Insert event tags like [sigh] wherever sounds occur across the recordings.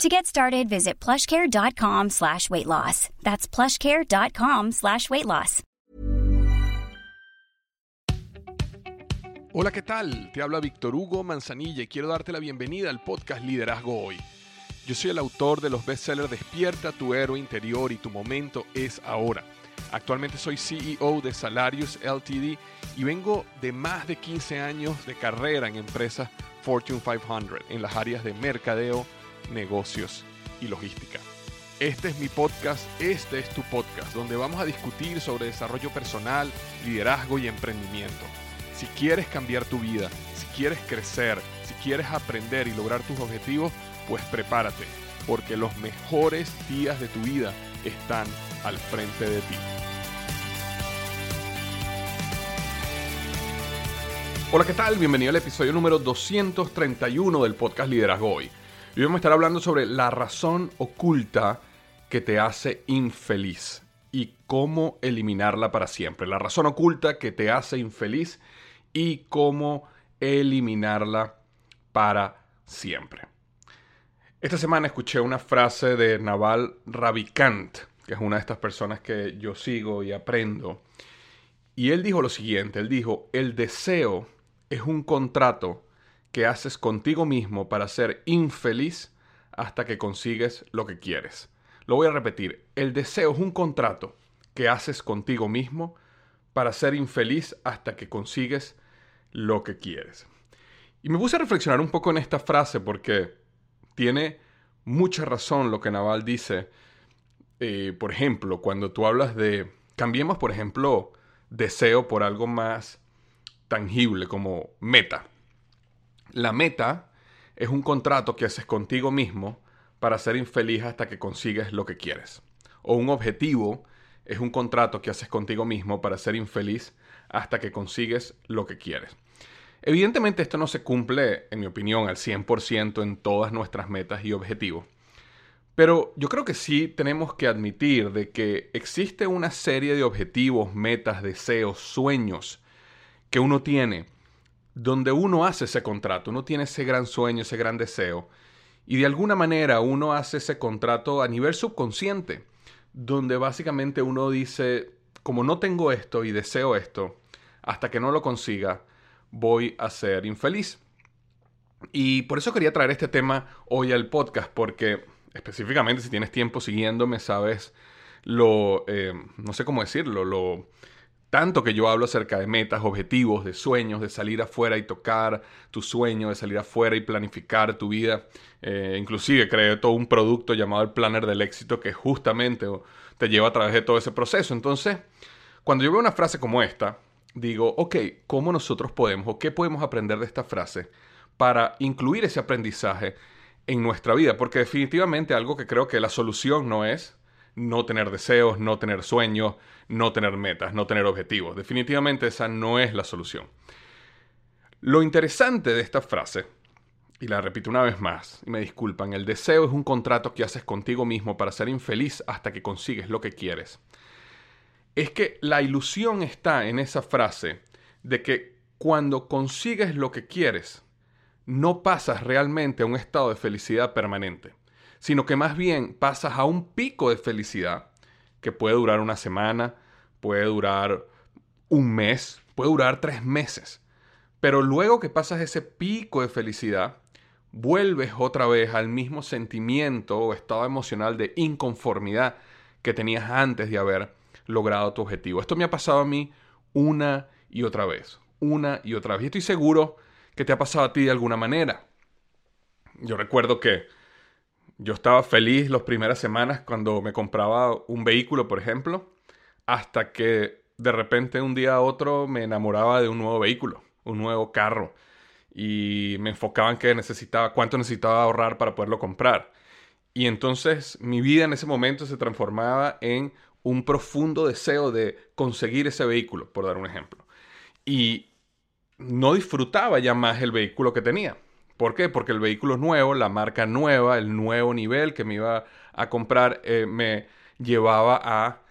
To get started, visit plushcare.com slash weight loss. That's plushcare.com slash weight loss. Hola, ¿qué tal? Te habla Víctor Hugo Manzanilla y quiero darte la bienvenida al podcast Liderazgo Hoy. Yo soy el autor de los bestsellers Despierta tu héroe interior y tu momento es ahora. Actualmente soy CEO de Salarius LTD y vengo de más de 15 años de carrera en empresas Fortune 500 en las áreas de mercadeo, negocios y logística. Este es mi podcast, este es tu podcast, donde vamos a discutir sobre desarrollo personal, liderazgo y emprendimiento. Si quieres cambiar tu vida, si quieres crecer, si quieres aprender y lograr tus objetivos, pues prepárate, porque los mejores días de tu vida están al frente de ti. Hola, ¿qué tal? Bienvenido al episodio número 231 del podcast Liderazgo Hoy. Hoy vamos a estar hablando sobre la razón oculta que te hace infeliz y cómo eliminarla para siempre. La razón oculta que te hace infeliz y cómo eliminarla para siempre. Esta semana escuché una frase de Naval Ravikant, que es una de estas personas que yo sigo y aprendo. Y él dijo lo siguiente, él dijo, el deseo es un contrato que haces contigo mismo para ser infeliz hasta que consigues lo que quieres. Lo voy a repetir, el deseo es un contrato que haces contigo mismo para ser infeliz hasta que consigues lo que quieres. Y me puse a reflexionar un poco en esta frase porque tiene mucha razón lo que Naval dice. Eh, por ejemplo, cuando tú hablas de, cambiemos por ejemplo, deseo por algo más tangible como meta. La meta es un contrato que haces contigo mismo para ser infeliz hasta que consigues lo que quieres. O un objetivo es un contrato que haces contigo mismo para ser infeliz hasta que consigues lo que quieres. Evidentemente esto no se cumple, en mi opinión, al 100% en todas nuestras metas y objetivos. Pero yo creo que sí tenemos que admitir de que existe una serie de objetivos, metas, deseos, sueños que uno tiene donde uno hace ese contrato, uno tiene ese gran sueño, ese gran deseo, y de alguna manera uno hace ese contrato a nivel subconsciente, donde básicamente uno dice, como no tengo esto y deseo esto, hasta que no lo consiga, voy a ser infeliz. Y por eso quería traer este tema hoy al podcast, porque específicamente si tienes tiempo siguiéndome, sabes lo, eh, no sé cómo decirlo, lo tanto que yo hablo acerca de metas, objetivos, de sueños, de salir afuera y tocar tu sueño, de salir afuera y planificar tu vida. Eh, inclusive creé todo un producto llamado el Planner del Éxito que justamente te lleva a través de todo ese proceso. Entonces, cuando yo veo una frase como esta, digo, ok, ¿cómo nosotros podemos o qué podemos aprender de esta frase para incluir ese aprendizaje en nuestra vida? Porque definitivamente algo que creo que la solución no es no tener deseos, no tener sueños, no tener metas, no tener objetivos. Definitivamente esa no es la solución. Lo interesante de esta frase, y la repito una vez más, y me disculpan, el deseo es un contrato que haces contigo mismo para ser infeliz hasta que consigues lo que quieres. Es que la ilusión está en esa frase de que cuando consigues lo que quieres, no pasas realmente a un estado de felicidad permanente sino que más bien pasas a un pico de felicidad que puede durar una semana, puede durar un mes, puede durar tres meses. Pero luego que pasas ese pico de felicidad, vuelves otra vez al mismo sentimiento o estado emocional de inconformidad que tenías antes de haber logrado tu objetivo. Esto me ha pasado a mí una y otra vez, una y otra vez. Y estoy seguro que te ha pasado a ti de alguna manera. Yo recuerdo que yo estaba feliz las primeras semanas cuando me compraba un vehículo, por ejemplo, hasta que de repente un día a otro me enamoraba de un nuevo vehículo, un nuevo carro, y me enfocaba en qué necesitaba, cuánto necesitaba ahorrar para poderlo comprar. Y entonces mi vida en ese momento se transformaba en un profundo deseo de conseguir ese vehículo, por dar un ejemplo. Y no disfrutaba ya más el vehículo que tenía. ¿Por qué? Porque el vehículo nuevo, la marca nueva, el nuevo nivel que me iba a comprar, eh, me llevaba a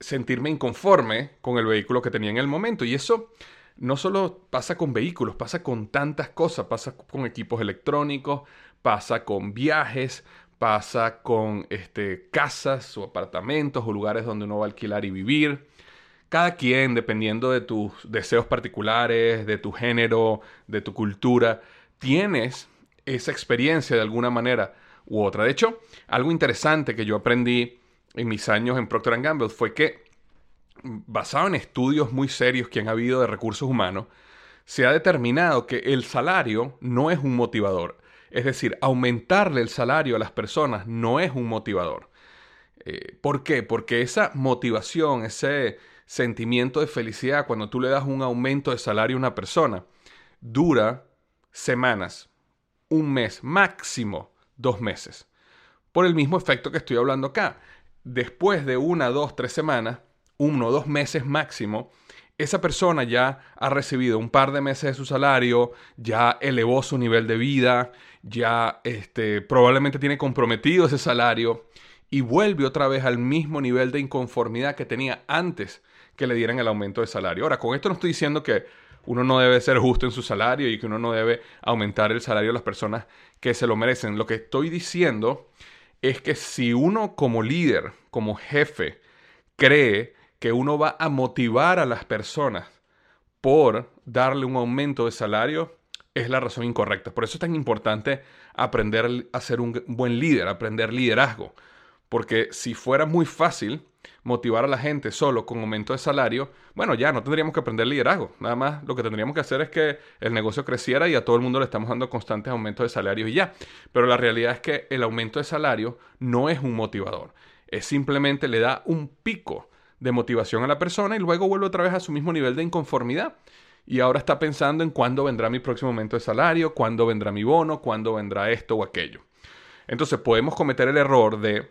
sentirme inconforme con el vehículo que tenía en el momento. Y eso no solo pasa con vehículos, pasa con tantas cosas, pasa con equipos electrónicos, pasa con viajes, pasa con este, casas o apartamentos o lugares donde uno va a alquilar y vivir. Cada quien, dependiendo de tus deseos particulares, de tu género, de tu cultura, tienes esa experiencia de alguna manera u otra. De hecho, algo interesante que yo aprendí en mis años en Procter Gamble fue que, basado en estudios muy serios que han habido de recursos humanos, se ha determinado que el salario no es un motivador. Es decir, aumentarle el salario a las personas no es un motivador. Eh, ¿Por qué? Porque esa motivación, ese sentimiento de felicidad cuando tú le das un aumento de salario a una persona, dura semanas, un mes, máximo dos meses. Por el mismo efecto que estoy hablando acá. Después de una, dos, tres semanas, uno o dos meses máximo, esa persona ya ha recibido un par de meses de su salario, ya elevó su nivel de vida, ya este, probablemente tiene comprometido ese salario y vuelve otra vez al mismo nivel de inconformidad que tenía antes que le dieran el aumento de salario. Ahora, con esto no estoy diciendo que uno no debe ser justo en su salario y que uno no debe aumentar el salario a las personas que se lo merecen. Lo que estoy diciendo es que si uno como líder, como jefe, cree que uno va a motivar a las personas por darle un aumento de salario, es la razón incorrecta. Por eso es tan importante aprender a ser un buen líder, aprender liderazgo. Porque si fuera muy fácil motivar a la gente solo con aumento de salario, bueno, ya no tendríamos que aprender liderazgo. Nada más lo que tendríamos que hacer es que el negocio creciera y a todo el mundo le estamos dando constantes aumentos de salario y ya. Pero la realidad es que el aumento de salario no es un motivador. Es simplemente le da un pico de motivación a la persona y luego vuelve otra vez a su mismo nivel de inconformidad. Y ahora está pensando en cuándo vendrá mi próximo aumento de salario, cuándo vendrá mi bono, cuándo vendrá esto o aquello. Entonces podemos cometer el error de,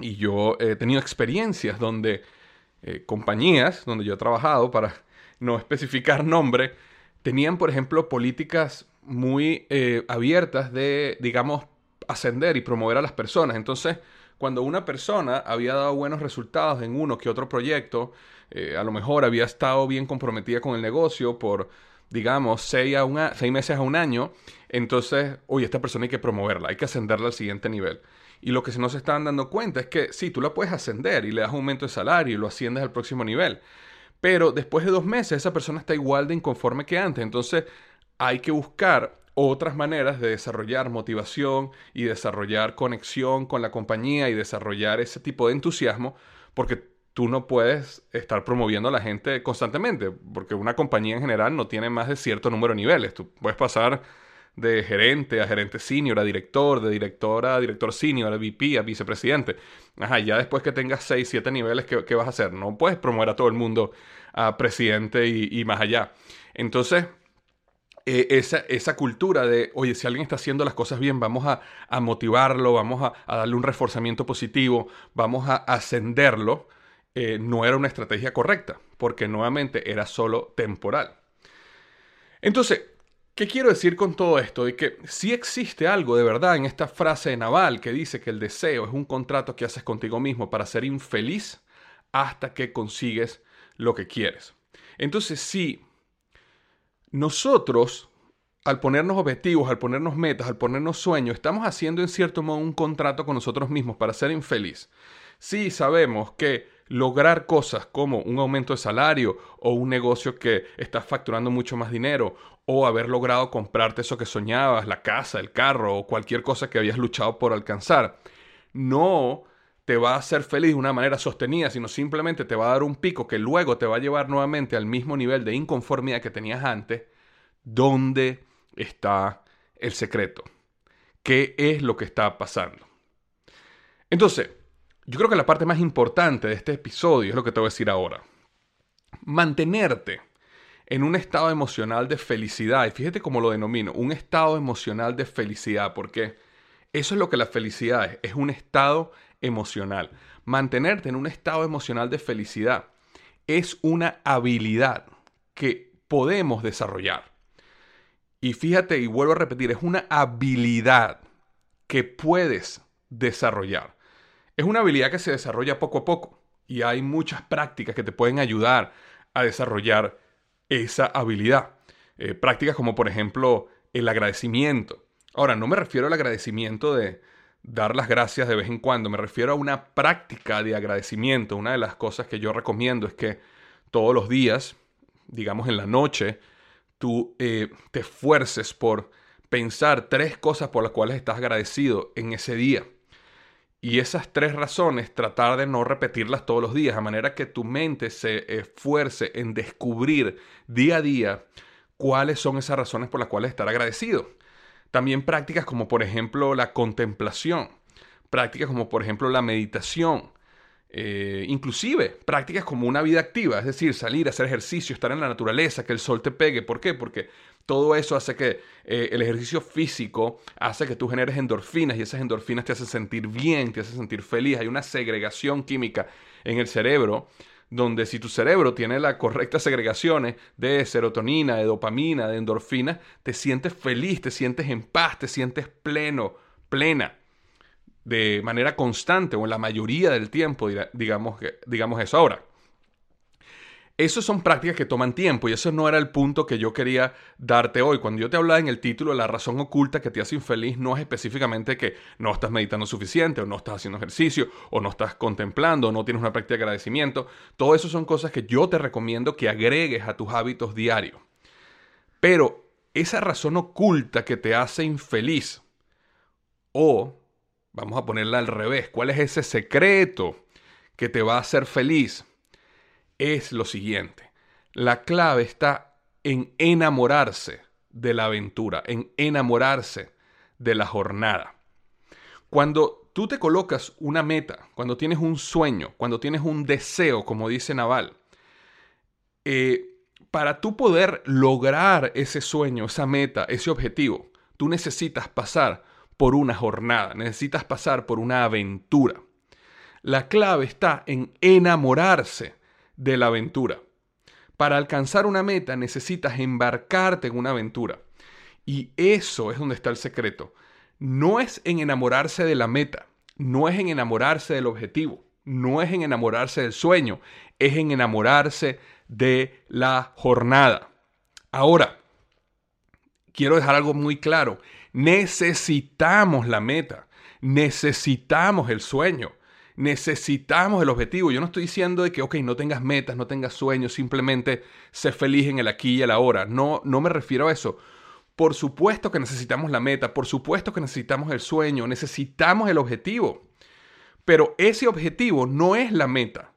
y yo he tenido experiencias donde eh, compañías donde yo he trabajado, para [laughs] no especificar nombre, tenían, por ejemplo, políticas muy eh, abiertas de, digamos, ascender y promover a las personas. Entonces, cuando una persona había dado buenos resultados en uno que otro proyecto, eh, a lo mejor había estado bien comprometida con el negocio por, digamos, seis, a seis meses a un año, entonces, oye, esta persona hay que promoverla, hay que ascenderla al siguiente nivel. Y lo que no se estaban dando cuenta es que sí, tú la puedes ascender y le das aumento de salario y lo asciendes al próximo nivel. Pero después de dos meses esa persona está igual de inconforme que antes. Entonces hay que buscar otras maneras de desarrollar motivación y desarrollar conexión con la compañía y desarrollar ese tipo de entusiasmo, porque tú no puedes estar promoviendo a la gente constantemente, porque una compañía en general no tiene más de cierto número de niveles. Tú puedes pasar de gerente a gerente senior, a director, de director a director senior, a VP, a vicepresidente. Ajá, ya después que tengas 6, 7 niveles, ¿qué, vas a hacer? No puedes promover a todo el mundo a presidente y más allá. Entonces, eh, esa, esa, cultura de, oye, si alguien está haciendo las cosas bien, vamos a, motivarlo, vamos a, darle un reforzamiento positivo, vamos a ascenderlo, eh, no era una estrategia correcta, porque nuevamente era solo temporal. Entonces, ¿qué quiero decir con todo esto? De que si existe algo de verdad en esta frase de Naval que dice que el deseo es un contrato que haces contigo mismo para ser infeliz hasta que consigues lo que quieres. Entonces, sí, nosotros, al ponernos objetivos, al ponernos metas, al ponernos sueños, estamos haciendo en cierto modo un contrato con nosotros mismos para ser infeliz. Sí sabemos que lograr cosas como un aumento de salario o un negocio que está facturando mucho más dinero o haber logrado comprarte eso que soñabas, la casa, el carro o cualquier cosa que habías luchado por alcanzar, no te va a hacer feliz de una manera sostenida, sino simplemente te va a dar un pico que luego te va a llevar nuevamente al mismo nivel de inconformidad que tenías antes, ¿dónde está el secreto? ¿Qué es lo que está pasando? Entonces, yo creo que la parte más importante de este episodio es lo que te voy a decir ahora. Mantenerte en un estado emocional de felicidad, y fíjate cómo lo denomino, un estado emocional de felicidad, porque eso es lo que la felicidad es, es un estado emocional. Mantenerte en un estado emocional de felicidad es una habilidad que podemos desarrollar. Y fíjate, y vuelvo a repetir, es una habilidad que puedes desarrollar. Es una habilidad que se desarrolla poco a poco y hay muchas prácticas que te pueden ayudar a desarrollar esa habilidad. Eh, prácticas como por ejemplo el agradecimiento. Ahora, no me refiero al agradecimiento de dar las gracias de vez en cuando, me refiero a una práctica de agradecimiento. Una de las cosas que yo recomiendo es que todos los días, digamos en la noche, tú eh, te esfuerces por pensar tres cosas por las cuales estás agradecido en ese día. Y esas tres razones, tratar de no repetirlas todos los días, de manera que tu mente se esfuerce en descubrir día a día cuáles son esas razones por las cuales estar agradecido. También prácticas como por ejemplo la contemplación, prácticas como por ejemplo la meditación, eh, inclusive prácticas como una vida activa, es decir, salir, hacer ejercicio, estar en la naturaleza, que el sol te pegue. ¿Por qué? Porque todo eso hace que eh, el ejercicio físico hace que tú generes endorfinas y esas endorfinas te hacen sentir bien, te hacen sentir feliz. Hay una segregación química en el cerebro donde si tu cerebro tiene las correctas segregaciones de serotonina, de dopamina, de endorfina, te sientes feliz, te sientes en paz, te sientes pleno, plena de manera constante o en la mayoría del tiempo, digamos, digamos eso. Ahora, esas son prácticas que toman tiempo y eso no era el punto que yo quería darte hoy. Cuando yo te hablaba en el título, la razón oculta que te hace infeliz no es específicamente que no estás meditando suficiente o no estás haciendo ejercicio o no estás contemplando o no tienes una práctica de agradecimiento. Todo eso son cosas que yo te recomiendo que agregues a tus hábitos diarios. Pero esa razón oculta que te hace infeliz o Vamos a ponerla al revés. ¿Cuál es ese secreto que te va a hacer feliz? Es lo siguiente. La clave está en enamorarse de la aventura, en enamorarse de la jornada. Cuando tú te colocas una meta, cuando tienes un sueño, cuando tienes un deseo, como dice Naval, eh, para tú poder lograr ese sueño, esa meta, ese objetivo, tú necesitas pasar por una jornada, necesitas pasar por una aventura. La clave está en enamorarse de la aventura. Para alcanzar una meta necesitas embarcarte en una aventura. Y eso es donde está el secreto. No es en enamorarse de la meta, no es en enamorarse del objetivo, no es en enamorarse del sueño, es en enamorarse de la jornada. Ahora, quiero dejar algo muy claro. Necesitamos la meta, necesitamos el sueño, necesitamos el objetivo. Yo no estoy diciendo de que, ok, no tengas metas, no tengas sueños, simplemente sé feliz en el aquí y el ahora. No, no me refiero a eso. Por supuesto que necesitamos la meta, por supuesto que necesitamos el sueño, necesitamos el objetivo. Pero ese objetivo no es la meta.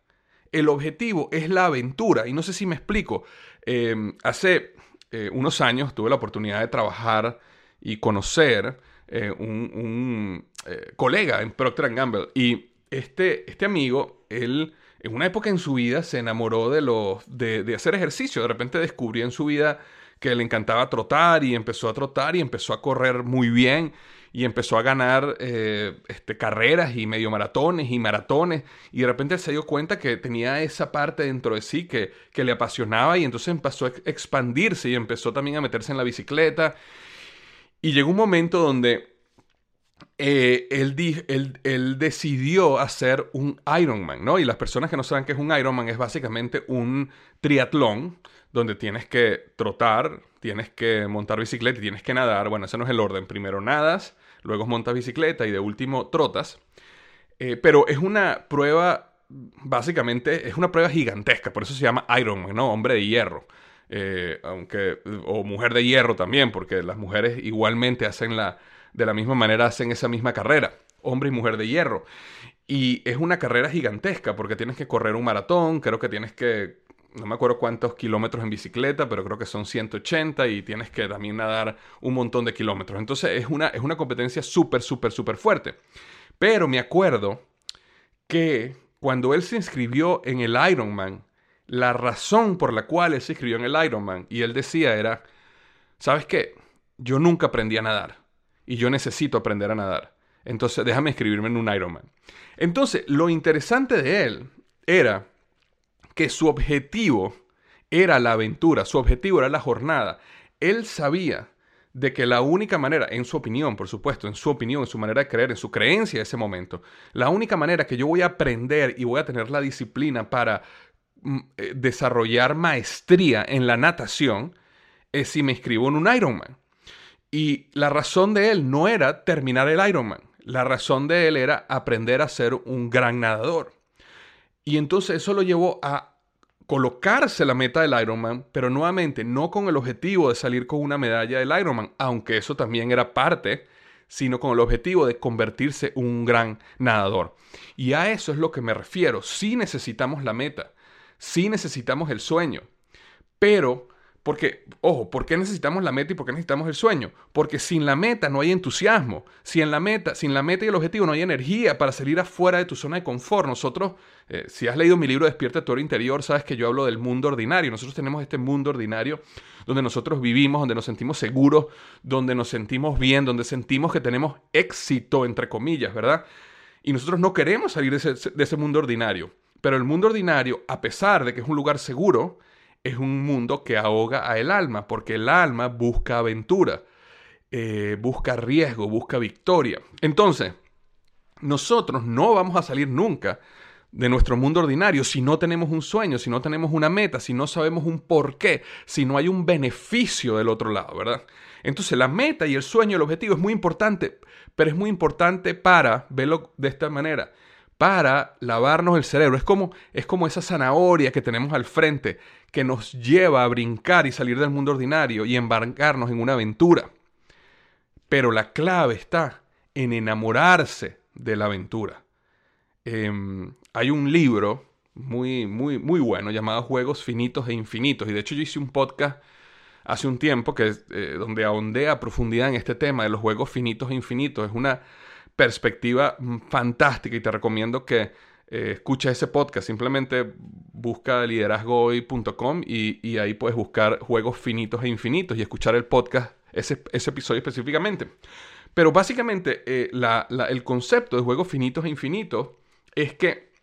El objetivo es la aventura. Y no sé si me explico. Eh, hace eh, unos años tuve la oportunidad de trabajar y conocer eh, un, eh, colega en Procter Gamble. Y este, este amigo, él en una época en su vida se enamoró de, los, de, hacer ejercicio. De repente descubrió en su vida que le encantaba trotar y empezó a trotar y empezó a correr muy bien y empezó a ganar eh, este, carreras y medio maratones y maratones y de repente se dio cuenta que tenía esa parte dentro de sí que, que le apasionaba y entonces empezó a expandirse y empezó también a meterse en la bicicleta y llegó un momento donde eh, él, decidió hacer un Ironman, ¿no? Y las personas que no saben qué es un Ironman es básicamente un triatlón donde tienes que trotar, tienes que montar bicicleta y tienes que nadar. Bueno, ese no es el orden. Primero nadas, luego montas bicicleta y de último trotas. Eh, pero es una prueba, básicamente, es una prueba gigantesca, por eso se llama Ironman, ¿no? Hombre de hierro. Eh, aunque, o mujer de hierro también, porque las mujeres igualmente hacen la, de la misma manera hacen esa misma carrera, hombre y mujer de hierro. Y es una carrera gigantesca, porque tienes que correr un maratón, creo que tienes que, no me acuerdo cuántos kilómetros en bicicleta, pero creo que son 180 y tienes que también nadar un montón de kilómetros. Entonces es una, es una competencia súper, súper, súper fuerte. Pero me acuerdo que cuando él se inscribió en el Ironman, la razón por la cual él se inscribió en el Ironman y él decía era, ¿sabes qué? Yo nunca aprendí a nadar y yo necesito aprender a nadar. Entonces, déjame escribirme en un Ironman. Entonces, lo interesante de él era que su objetivo era la aventura, su objetivo era la jornada. Él sabía de que la única manera, en su opinión, por supuesto, en su opinión, en su manera de creer, en su creencia de ese momento, la única manera que yo voy a aprender y voy a tener la disciplina para mm, eh, desarrollar maestría en la natación es si me inscribo en un Ironman. Y la razón de él no era terminar el Ironman, la razón de él era aprender a ser un gran nadador. Y entonces eso lo llevó a colocarse la meta del Ironman, pero nuevamente no con el objetivo de salir con una medalla del Ironman, aunque eso también era parte, sino con el objetivo de convertirse en un gran nadador. Y a eso es lo que me refiero. Sí necesitamos la meta, sí necesitamos el sueño, pero porque, ojo, ¿por qué necesitamos la meta y por qué necesitamos el sueño? Porque sin la meta no hay entusiasmo. Si en la meta, sin la meta y el objetivo no hay energía para salir afuera de tu zona de confort. Nosotros, eh, si has leído mi libro Despierta tu interior, sabes que yo hablo del mundo ordinario. Nosotros tenemos este mundo ordinario donde nosotros vivimos, donde nos sentimos seguros, donde nos sentimos bien, donde sentimos que tenemos éxito, entre comillas, ¿verdad? Y nosotros no queremos salir de ese, de ese mundo ordinario. Pero el mundo ordinario, a pesar de que es un lugar seguro, es un mundo que ahoga a el alma, porque el alma busca aventura, eh, busca riesgo, busca victoria. Entonces, nosotros no vamos a salir nunca de nuestro mundo ordinario si no tenemos un sueño, si no tenemos una meta, si no sabemos un porqué, si no hay un beneficio del otro lado, ¿verdad? Entonces la meta y el sueño, el objetivo es muy importante, pero es muy importante para, verlo de esta manera, para lavarnos el cerebro. Es como, es como esa zanahoria que tenemos al frente que nos lleva a brincar y salir del mundo ordinario y embarcarnos en una aventura. Pero la clave está en enamorarse de la aventura. Em, hay un libro muy, muy, muy bueno llamado Juegos Finitos e Infinitos. Y de hecho yo hice un podcast hace un tiempo que, eh, donde ahondé a profundidad en este tema de los juegos finitos e infinitos. Es una perspectiva fantástica y te recomiendo que eh, escucha ese podcast. Simplemente busca liderazgohoy.com y, y ahí puedes buscar juegos finitos e infinitos y escuchar el podcast, ese, episodio específicamente. Pero básicamente eh, el concepto de juegos finitos e infinitos es que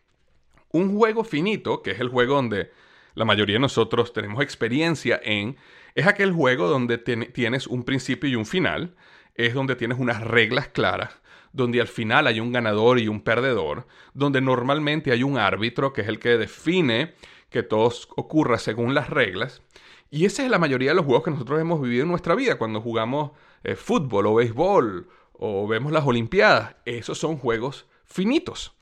un juego finito, que es el juego donde la mayoría de nosotros tenemos experiencia en, es aquel juego donde tienes un principio y un final, es donde tienes unas reglas claras, donde al final hay un ganador y un perdedor, donde normalmente hay un árbitro que es el que define que todo ocurra según las reglas. Y esa es la mayoría de los juegos que nosotros hemos vivido en nuestra vida cuando jugamos eh, fútbol o béisbol o vemos las Olimpiadas. Esos son juegos finitos.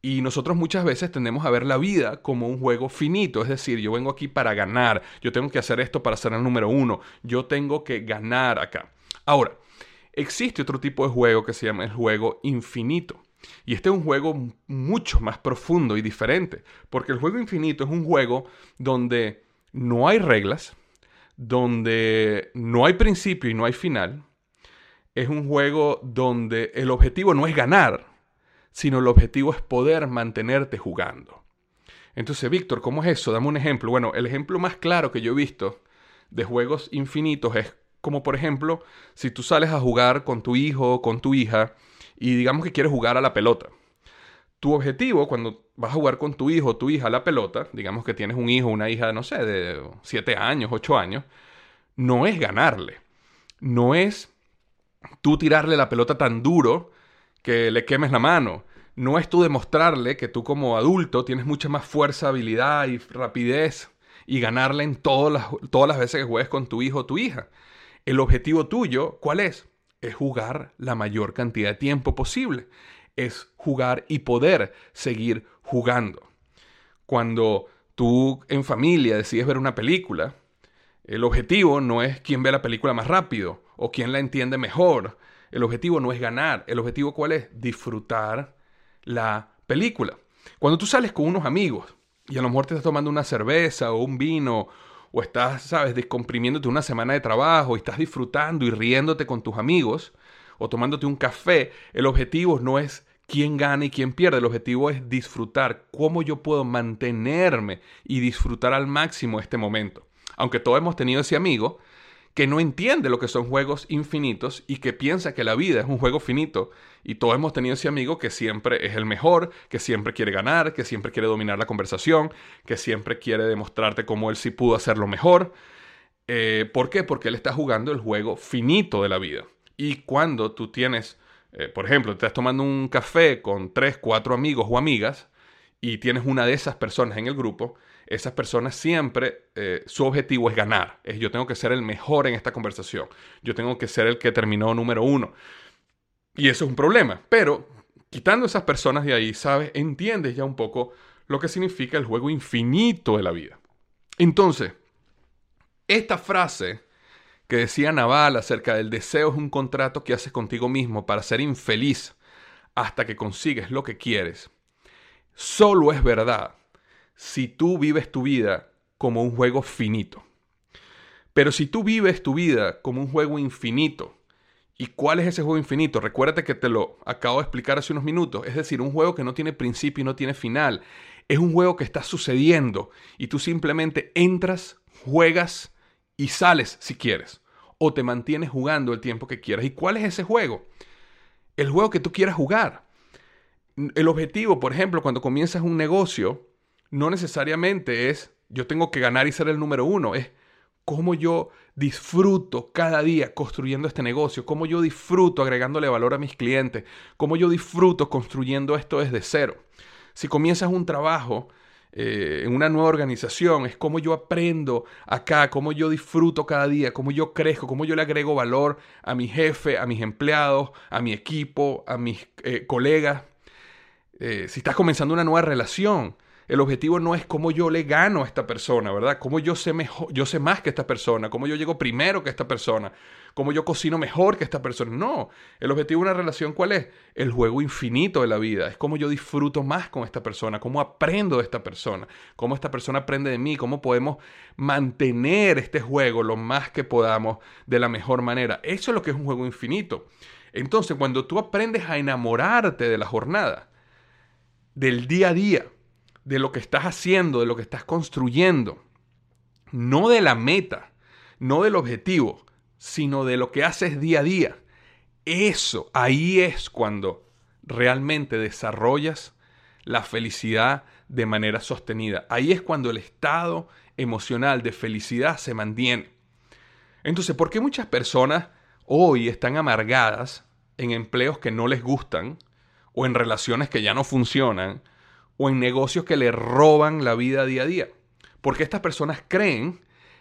Y nosotros muchas veces tendemos a ver la vida como un juego finito, es decir, yo vengo aquí para ganar, yo tengo que hacer esto para ser el número uno, yo tengo que ganar acá. Ahora, Existe otro tipo de juego que se llama el juego infinito. Y este es un juego mucho más profundo y diferente, porque el juego infinito es un juego donde no hay reglas, donde no hay principio y no hay final. Es un juego donde el objetivo no es ganar, sino el objetivo es poder mantenerte jugando. Entonces, Víctor, ¿cómo es eso? Dame un ejemplo. Bueno, el ejemplo más claro que yo he visto de juegos infinitos es como por ejemplo, si tú sales a jugar con tu hijo o con tu hija y digamos que quieres jugar a la pelota. Tu objetivo cuando vas a jugar con tu hijo o tu hija a la pelota, digamos que tienes un hijo o una hija, no sé, de 7 años, 8 años, no es ganarle. No es tú tirarle la pelota tan duro que le quemes la mano. No es tú demostrarle que tú como adulto tienes mucha más fuerza, habilidad y rapidez y ganarle en todas las, todas las veces que juegues con tu hijo o tu hija. El objetivo tuyo, ¿cuál es? Es jugar la mayor cantidad de tiempo posible. Es jugar y poder seguir jugando. Cuando tú en familia decides ver una película, el objetivo no es quién ve la película más rápido o quién la entiende mejor. El objetivo no es ganar. El objetivo cuál es? Disfrutar la película. Cuando tú sales con unos amigos y a lo mejor te estás tomando una cerveza o un vino o estás, sabes, descomprimiéndote una semana de trabajo y estás disfrutando y riéndote con tus amigos o tomándote un café, el objetivo no es quién gana y quién pierde, el objetivo es disfrutar, cómo yo puedo mantenerme y disfrutar al máximo este momento. Aunque todos hemos tenido ese amigo que no entiende lo que son juegos infinitos y que piensa que la vida es un juego finito. Y todos hemos tenido ese amigo que siempre es el mejor, que siempre quiere ganar, que siempre quiere dominar la conversación, que siempre quiere demostrarte cómo él sí pudo hacerlo mejor. Eh, ¿Por qué? Porque él está jugando el juego finito de la vida. Y cuando tú tienes, eh, por ejemplo, estás tomando un café con tres, cuatro amigos o amigas y tienes una de esas personas en el grupo, esas personas siempre, eh, su objetivo es ganar. Es yo tengo que ser el mejor en esta conversación. Yo tengo que ser el que terminó número uno. Y eso es un problema. Pero quitando esas personas de ahí, sabes, entiendes ya un poco lo que significa el juego infinito de la vida. Entonces, esta frase que decía Naval acerca del deseo es un contrato que haces contigo mismo para ser infeliz hasta que consigues lo que quieres, solo es verdad si tú vives tu vida como un juego finito. Pero si tú vives tu vida como un juego infinito, ¿y cuál es ese juego infinito? Recuérdate que te lo acabo de explicar hace unos minutos, es decir, un juego que no tiene principio y no tiene final. Es un juego que está sucediendo y tú simplemente entras, juegas y sales si quieres. O te mantienes jugando el tiempo que quieras. ¿Y cuál es ese juego? El juego que tú quieras jugar. El objetivo, por ejemplo, cuando comienzas un negocio, no necesariamente es yo tengo que ganar y ser el número uno. Cómo yo disfruto cada día construyendo este negocio, cómo yo disfruto agregándole valor a mis clientes, cómo yo disfruto construyendo esto desde cero. Si comienzas un trabajo, eh, en una nueva organización, es cómo yo aprendo acá, cómo yo disfruto cada día, cómo yo crezco, cómo yo le agrego valor a mi jefe, a mis empleados, a mi equipo, a mis eh, colegas. Eh, si estás comenzando una nueva relación, el objetivo no es cómo yo le gano a esta persona, ¿verdad? Cómo yo sé mejor, yo sé más que esta persona, cómo yo llego primero que esta persona, cómo yo cocino mejor que esta persona. No, el objetivo de una relación ¿cuál es? El juego infinito de la vida, es cómo yo disfruto más con esta persona, cómo aprendo de esta persona, cómo esta persona aprende de mí, cómo podemos mantener este juego lo más que podamos de la mejor manera. Eso es lo que es un juego infinito. Entonces, cuando tú aprendes a enamorarte de la jornada, del día a día, de lo que estás haciendo, de lo que estás construyendo, no de la meta, no del objetivo, sino de lo que haces día a día. Eso, ahí es cuando realmente desarrollas la felicidad de manera sostenida. Ahí es cuando el estado emocional de felicidad se mantiene. Entonces, ¿por qué muchas personas hoy están amargadas en empleos que no les gustan o en relaciones que ya no funcionan o en negocios que le roban la vida día a día. Porque estas personas creen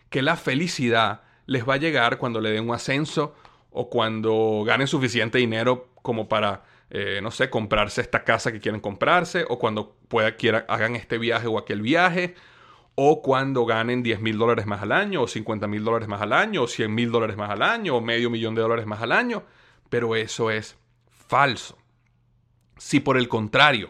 que la felicidad les va a llegar cuando le den un ascenso o cuando ganen suficiente dinero como para, eh, no sé, comprarse esta casa que quieren comprarse o cuando pueda, quieran, hagan este viaje o aquel viaje o cuando ganen 10 mil dólares más al año o 50 mil dólares más al año o 100 mil dólares más al año o medio millón de dólares más al año. Pero eso es falso. Si por el contrario,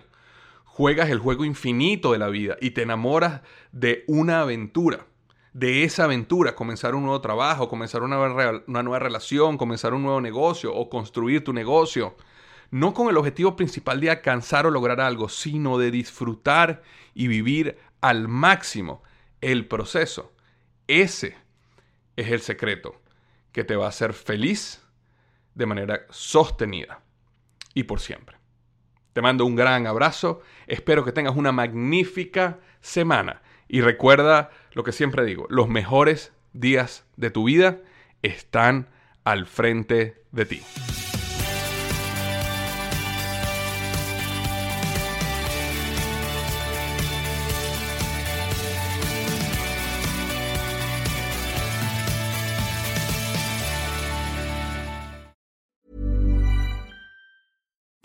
juegas el juego infinito de la vida y te enamoras de una aventura. De esa aventura, comenzar un nuevo trabajo, comenzar una nueva, relación, comenzar un nuevo negocio o construir tu negocio. No con el objetivo principal de alcanzar o lograr algo, sino de disfrutar y vivir al máximo el proceso. Ese es el secreto que te va a hacer feliz de manera sostenida y por siempre. Te mando un gran abrazo, espero que tengas una magnífica semana y recuerda lo que siempre digo, los mejores días de tu vida están al frente de ti.